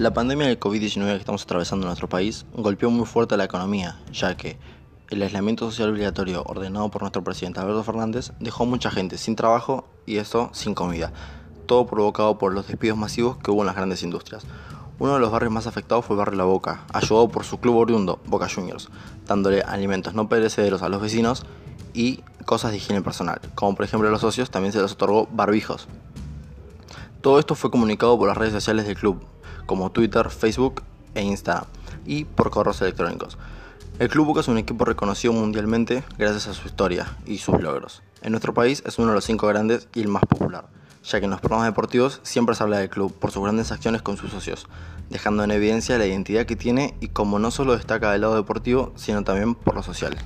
La pandemia del COVID-19 que estamos atravesando en nuestro país golpeó muy fuerte a la economía, ya que el aislamiento social obligatorio ordenado por nuestro presidente Alberto Fernández dejó a mucha gente sin trabajo y esto sin comida, todo provocado por los despidos masivos que hubo en las grandes industrias. Uno de los barrios más afectados fue el barrio La Boca, ayudado por su club oriundo, Boca Juniors, dándole alimentos no perecederos a los vecinos y cosas de higiene personal, como por ejemplo a los socios también se les otorgó barbijos. Todo esto fue comunicado por las redes sociales del club, como Twitter, Facebook e Instagram, y por correos electrónicos. El Club Boca es un equipo reconocido mundialmente gracias a su historia y sus logros. En nuestro país es uno de los cinco grandes y el más popular, ya que en los programas deportivos siempre se habla del club por sus grandes acciones con sus socios, dejando en evidencia la identidad que tiene y como no solo destaca del lado deportivo, sino también por lo social.